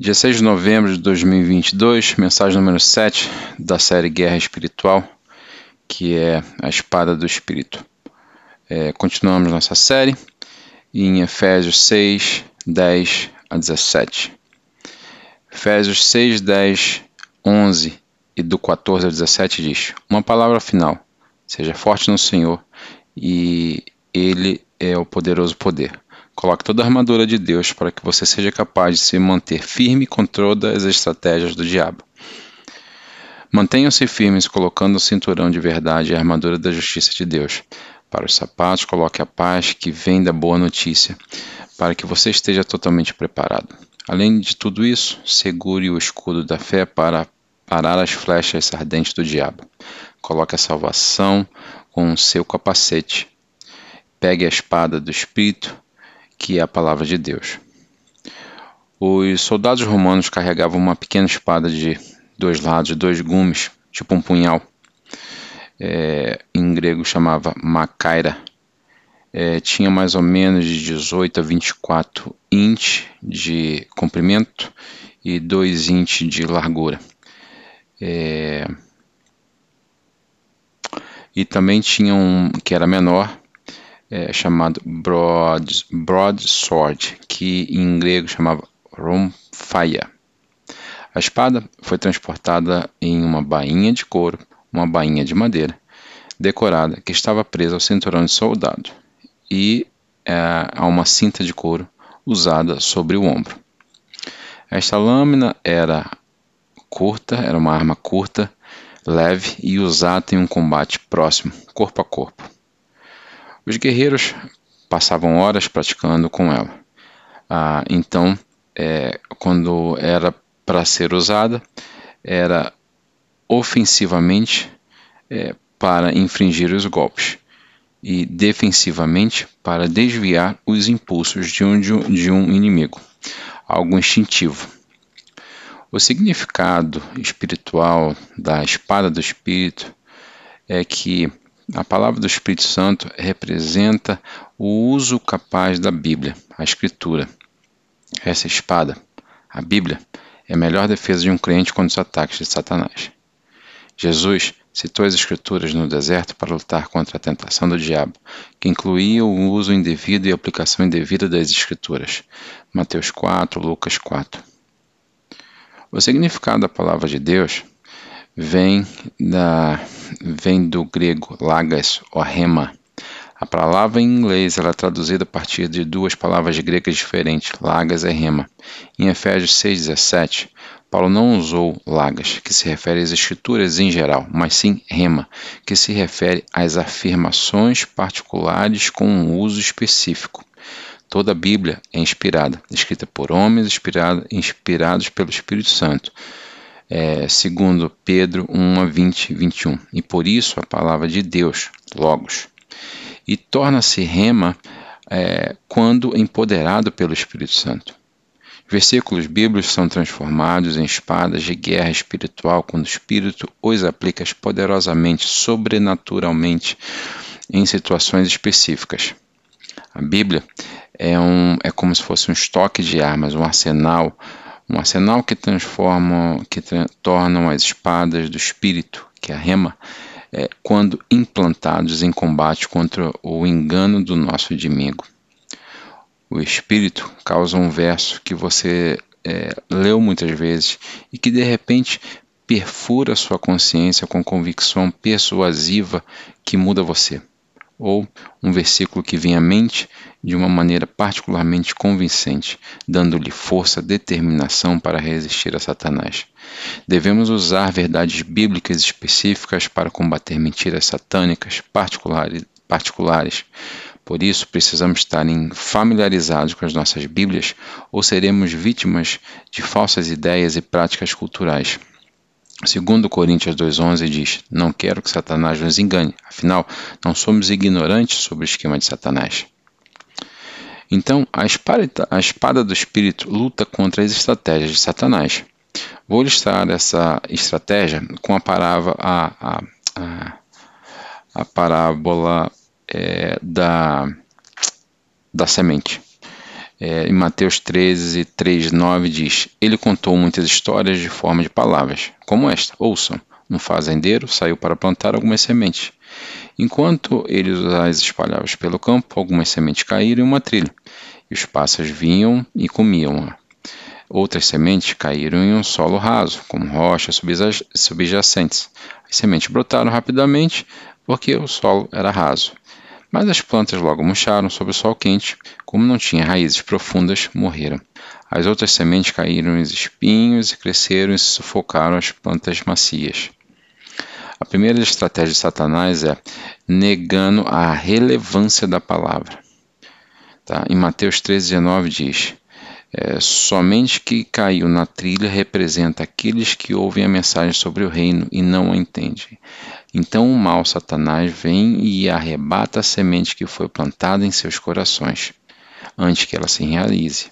Dia 6 de novembro de 2022, mensagem número 7 da série Guerra Espiritual, que é a Espada do Espírito. É, continuamos nossa série em Efésios 6, 10 a 17. Efésios 6, 10, 11 e do 14 ao 17 diz: Uma palavra final: seja forte no Senhor e Ele é o poderoso poder. Coloque toda a armadura de Deus para que você seja capaz de se manter firme contra todas as estratégias do diabo. Mantenham-se firmes colocando o cinturão de verdade e a armadura da justiça de Deus. Para os sapatos, coloque a paz que vem da boa notícia, para que você esteja totalmente preparado. Além de tudo isso, segure o escudo da fé para parar as flechas ardentes do diabo. Coloque a salvação com o seu capacete. Pegue a espada do Espírito que é a palavra de Deus. Os soldados romanos carregavam uma pequena espada de dois lados, dois gumes, tipo um punhal. É, em grego chamava macaira. É, tinha mais ou menos de 18 a 24 inch de comprimento e 2 inch de largura. É, e também tinha um que era menor, é, chamado broad, broadsword, que em grego chamava Romphia. A espada foi transportada em uma bainha de couro, uma bainha de madeira, decorada, que estava presa ao cinturão de soldado, e é, a uma cinta de couro usada sobre o ombro. Esta lâmina era curta, era uma arma curta, leve e usada em um combate próximo, corpo a corpo. Os guerreiros passavam horas praticando com ela. Ah, então, é, quando era para ser usada, era ofensivamente é, para infringir os golpes e defensivamente para desviar os impulsos de um, de um inimigo, algo instintivo. O significado espiritual da espada do espírito é que a palavra do Espírito Santo representa o uso capaz da Bíblia, a Escritura. Essa espada, a Bíblia, é a melhor defesa de um crente contra os ataques de Satanás. Jesus citou as Escrituras no deserto para lutar contra a tentação do diabo, que incluía o uso indevido e a aplicação indevida das Escrituras. Mateus 4, Lucas 4. O significado da palavra de Deus vem, da, vem do grego lagas ou rema. A palavra em inglês ela é traduzida a partir de duas palavras gregas diferentes, lagas e rema. Em Efésios 6,17, Paulo não usou lagas, que se refere às escrituras em geral, mas sim rema, que se refere às afirmações particulares com um uso específico. Toda a Bíblia é inspirada, escrita por homens inspirado, inspirados pelo Espírito Santo é, segundo Pedro 1 a 20, 21. E por isso a palavra de Deus, Logos, e torna-se rema é, quando empoderado pelo Espírito Santo. Versículos bíblicos são transformados em espadas de guerra espiritual quando o Espírito os aplica poderosamente, sobrenaturalmente, em situações específicas. A Bíblia é, um, é como se fosse um estoque de armas, um arsenal um arsenal que transforma, que tra tornam as espadas do espírito, que é a rema, é, quando implantados em combate contra o engano do nosso inimigo. O espírito causa um verso que você é, leu muitas vezes e que de repente perfura sua consciência com convicção persuasiva que muda você ou um versículo que vem à mente de uma maneira particularmente convincente, dando-lhe força, determinação para resistir a Satanás. Devemos usar verdades bíblicas específicas para combater mentiras satânicas particulares. Por isso, precisamos estar familiarizados com as nossas Bíblias ou seremos vítimas de falsas ideias e práticas culturais. Segundo Coríntios 2,11 diz, não quero que Satanás nos engane, afinal, não somos ignorantes sobre o esquema de Satanás. Então, a espada, a espada do Espírito luta contra as estratégias de Satanás. Vou listar essa estratégia com a parábola, a, a, a, parábola é, da, da semente. É, em Mateus 13, 3, 9 diz: Ele contou muitas histórias de forma de palavras, como esta: Ouçam, um fazendeiro saiu para plantar algumas sementes. Enquanto ele as espalhava pelo campo, algumas sementes caíram em uma trilha, e os pássaros vinham e comiam-a. Outras sementes caíram em um solo raso, como rochas subjacentes. As sementes brotaram rapidamente porque o solo era raso. Mas as plantas logo murcharam sob o sol quente, como não tinha raízes profundas, morreram. As outras sementes caíram nos espinhos e cresceram e sufocaram as plantas macias. A primeira estratégia de Satanás é negando a relevância da palavra. Tá? Em Mateus 13,19 diz: é, somente que caiu na trilha representa aqueles que ouvem a mensagem sobre o reino e não a entendem. Então o mal Satanás vem e arrebata a semente que foi plantada em seus corações, antes que ela se realize.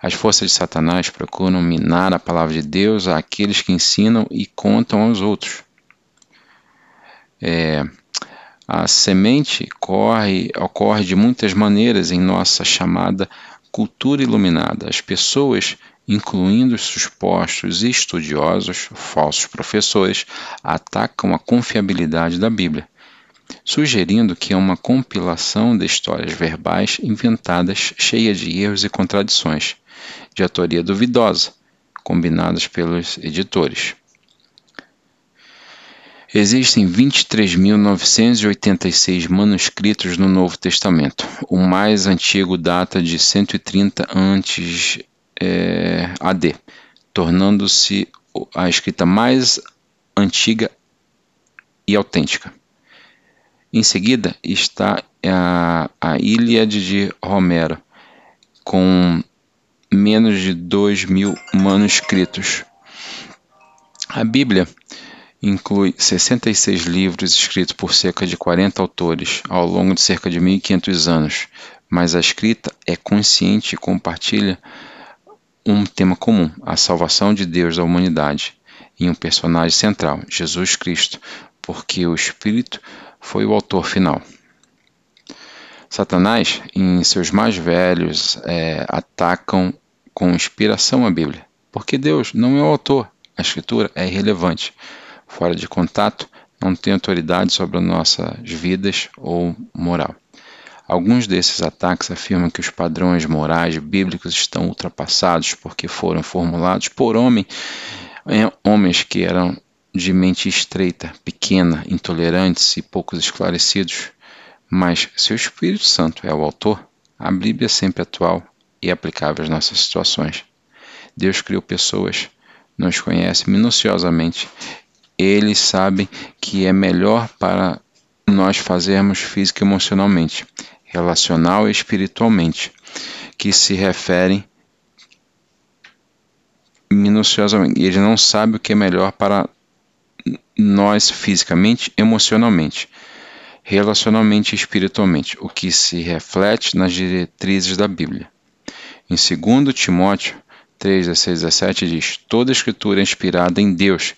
As forças de Satanás procuram minar a palavra de Deus àqueles que ensinam e contam aos outros. É, a semente corre, ocorre de muitas maneiras em nossa chamada cultura iluminada. As pessoas, incluindo os supostos estudiosos, falsos professores, atacam a confiabilidade da Bíblia, sugerindo que é uma compilação de histórias verbais inventadas cheias de erros e contradições, de autoria duvidosa, combinadas pelos editores. Existem 23.986 manuscritos no Novo Testamento. O mais antigo data de 130 antes é, AD, tornando-se a escrita mais antiga e autêntica. Em seguida está a, a Ilíade de Romero, com menos de 2 mil manuscritos. A Bíblia inclui 66 livros escritos por cerca de 40 autores ao longo de cerca de 1500 anos, mas a escrita é consciente e compartilha um tema comum, a salvação de Deus da humanidade, e um personagem central, Jesus Cristo, porque o Espírito foi o autor final. Satanás, em seus mais velhos, é, atacam com inspiração a Bíblia, porque Deus não é o autor, a Escritura é irrelevante fora de contato, não tem autoridade sobre nossas vidas ou moral. Alguns desses ataques afirmam que os padrões morais bíblicos estão ultrapassados porque foram formulados por homem, é, homens que eram de mente estreita, pequena, intolerantes e poucos esclarecidos. Mas se o Espírito Santo é o autor, a Bíblia é sempre atual e aplicável às nossas situações. Deus criou pessoas, nos conhece minuciosamente eles sabem que é melhor para nós fazermos física e emocionalmente, relacional e espiritualmente, que se referem minuciosamente. Eles não sabem o que é melhor para nós fisicamente, emocionalmente, relacionalmente e espiritualmente, o que se reflete nas diretrizes da Bíblia. Em 2 Timóteo 3, 16 17 diz: Toda escritura é inspirada em Deus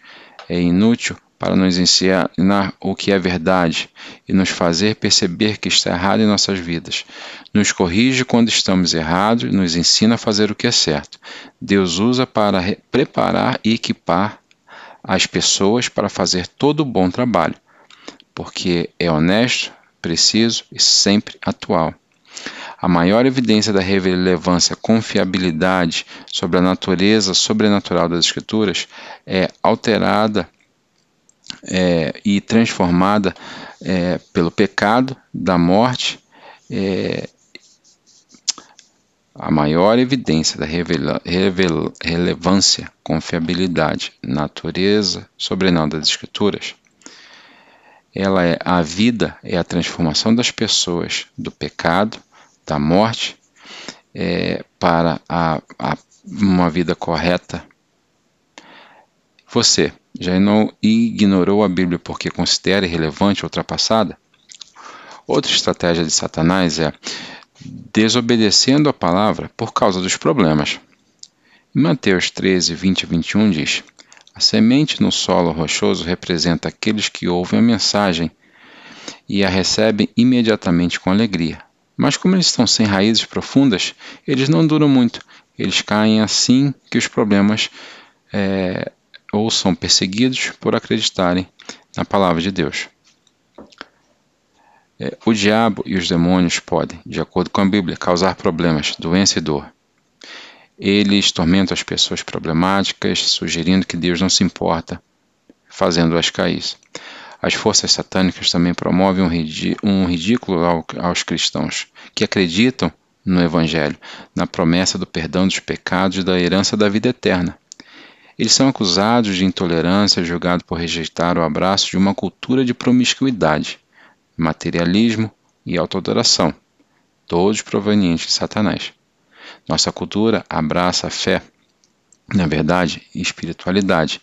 é inútil para nos ensinar o que é verdade e nos fazer perceber que está errado em nossas vidas. Nos corrige quando estamos errados e nos ensina a fazer o que é certo. Deus usa para preparar e equipar as pessoas para fazer todo o bom trabalho, porque é honesto, preciso e sempre atual. A maior evidência da relevância confiabilidade sobre a natureza sobrenatural das Escrituras é alterada é, e transformada é, pelo pecado da morte. É, a maior evidência da revela, relevância, confiabilidade, natureza sobrenatural das Escrituras ela é a vida, é a transformação das pessoas do pecado da morte é, para a, a, uma vida correta. Você não ignorou a Bíblia porque considera irrelevante ou ultrapassada? Outra estratégia de Satanás é desobedecendo a palavra por causa dos problemas. Em Mateus 13, 20 e 21 diz: A semente no solo rochoso representa aqueles que ouvem a mensagem e a recebem imediatamente com alegria, Mas como eles estão sem raízes profundas, eles não duram muito. Eles caem assim que os problemas é, ou são perseguidos por acreditarem na palavra de Deus. É, o diabo e os demônios podem, de acordo com a Bíblia, causar problemas, doença e dor. Eles tormentam as pessoas problemáticas, sugerindo que Deus não se importa, Eles são acusados de intolerância, julgados por rejeitar o abraço de uma cultura de promiscuidade, materialismo e autoadoração, todos provenientes de Satanás. Nossa cultura abraça a fé, na verdade, espiritualidade.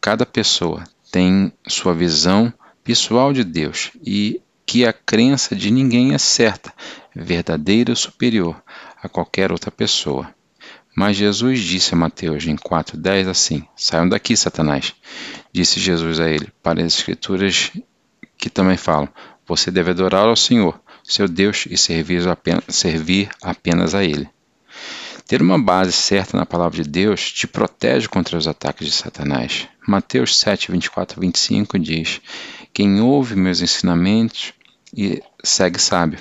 Cada pessoa tem sua visão pessoal de Deus e que a crença de ninguém é certa, verdadeira ou superior a qualquer outra pessoa. Mas Jesus disse a Mateus em 4,10 assim: Saiam daqui, Satanás. Disse Jesus a ele, para as Escrituras que também falam: Você deve adorar ao Senhor, seu Deus, e servir apenas, servir apenas a Ele. Ter uma base certa na palavra de Deus te protege contra os ataques de Satanás. Mateus 7, 24 a 25 diz: Quem ouve meus ensinamentos e segue sábio,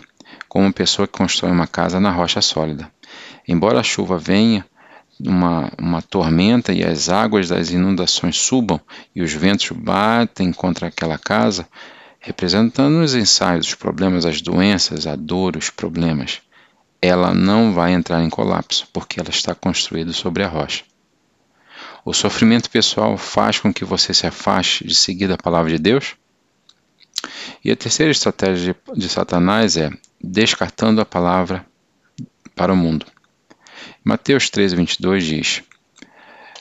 como uma pessoa que constrói uma casa na rocha sólida. Embora a chuva venha, uma, uma tormenta e as águas das inundações subam e os ventos batem contra aquela casa, representando os ensaios, os problemas, as doenças, a dor, os problemas ela não vai entrar em colapso, porque ela está construída sobre a rocha. O sofrimento pessoal faz com que você se afaste de seguir a palavra de Deus? E a terceira estratégia de, de Satanás é descartando a palavra para o mundo. Mateus 13, 22 diz: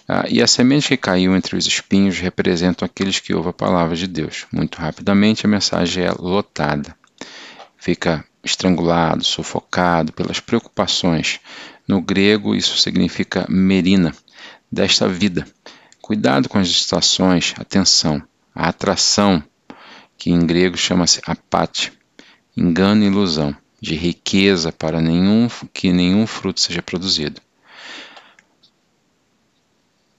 ah, E a semente que caiu entre os espinhos representam aqueles que ouvem a palavra de Deus. Muito rapidamente a mensagem é lotada. Fica estrangulado, sufocado pelas preocupações. No grego, isso significa merina, desta vida. Cuidado com as estações, atenção, a atração, que em grego chama-se apate, engano e ilusão, de riqueza para nenhum, que nenhum fruto seja produzido.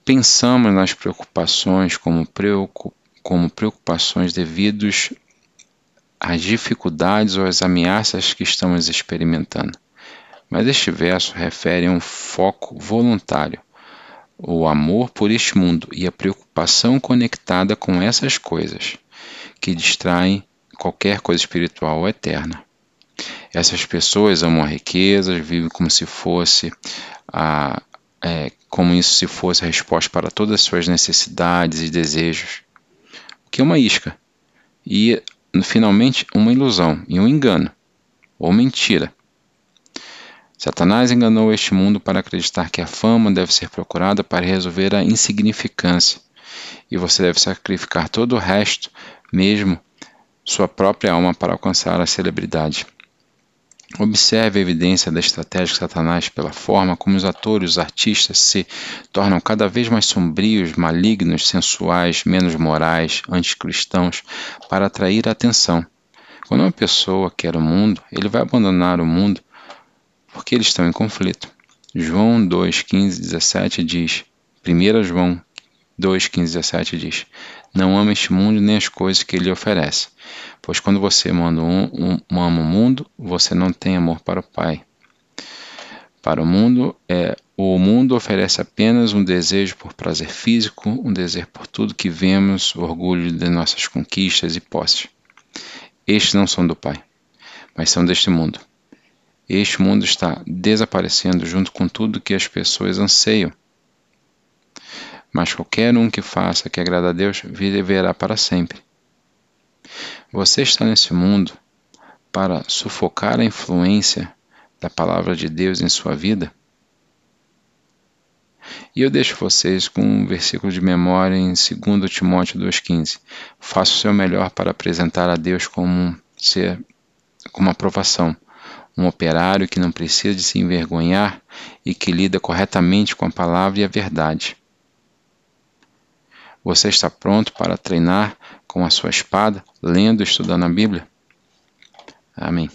Pensamos nas preocupações como, preocup, como preocupações devidos as dificuldades ou as ameaças que estamos experimentando. Mas este verso refere a um foco voluntário, o amor por este mundo e a preocupação conectada com essas coisas, que distraem qualquer coisa espiritual ou eterna. Essas pessoas amam a riqueza, vivem como se fosse a, é, como isso se fosse a resposta para todas as suas necessidades e desejos, o que é uma isca. E finalmente uma ilusão e um engano, ou mentira. Satanás enganou este mundo para acreditar que a fama deve ser procurada para resolver a insignificância, e você deve sacrificar todo o resto, mesmo sua própria alma, para alcançar a celebridade. Observe a evidência da estratégia de Satanás pela forma como os atores, os artistas se tornam cada vez mais sombrios, malignos, sensuais, menos morais, anticristãos, para atrair a atenção. Quando uma pessoa quer o mundo, ele vai abandonar o mundo porque eles estão em conflito. João 2, 15, 17 diz, 1 João 2, 15, 17 diz, não ama este mundo nem as coisas que ele oferece Pois quando você ama, um, um, ama o mundo, você não tem amor para o Pai. Para o mundo, é, o mundo oferece apenas um desejo por prazer físico, um desejo por tudo que vemos, orgulho de nossas conquistas e posses. Estes não são do Pai, mas são deste mundo. Este mundo está desaparecendo junto com tudo que as pessoas anseiam. Mas qualquer um que faça que agrada a Deus viverá para sempre. Você está nesse mundo para sufocar a influência da palavra de Deus em sua vida? E eu deixo vocês com um versículo de memória em 2 Timóteo 2,15. Faça o seu melhor para apresentar a Deus como um ser, como aprovação, um operário que não precisa de se envergonhar e que lida corretamente com a palavra e a verdade. Você está pronto para treinar com a sua espada, lendo e estudando a Bíblia? Amém.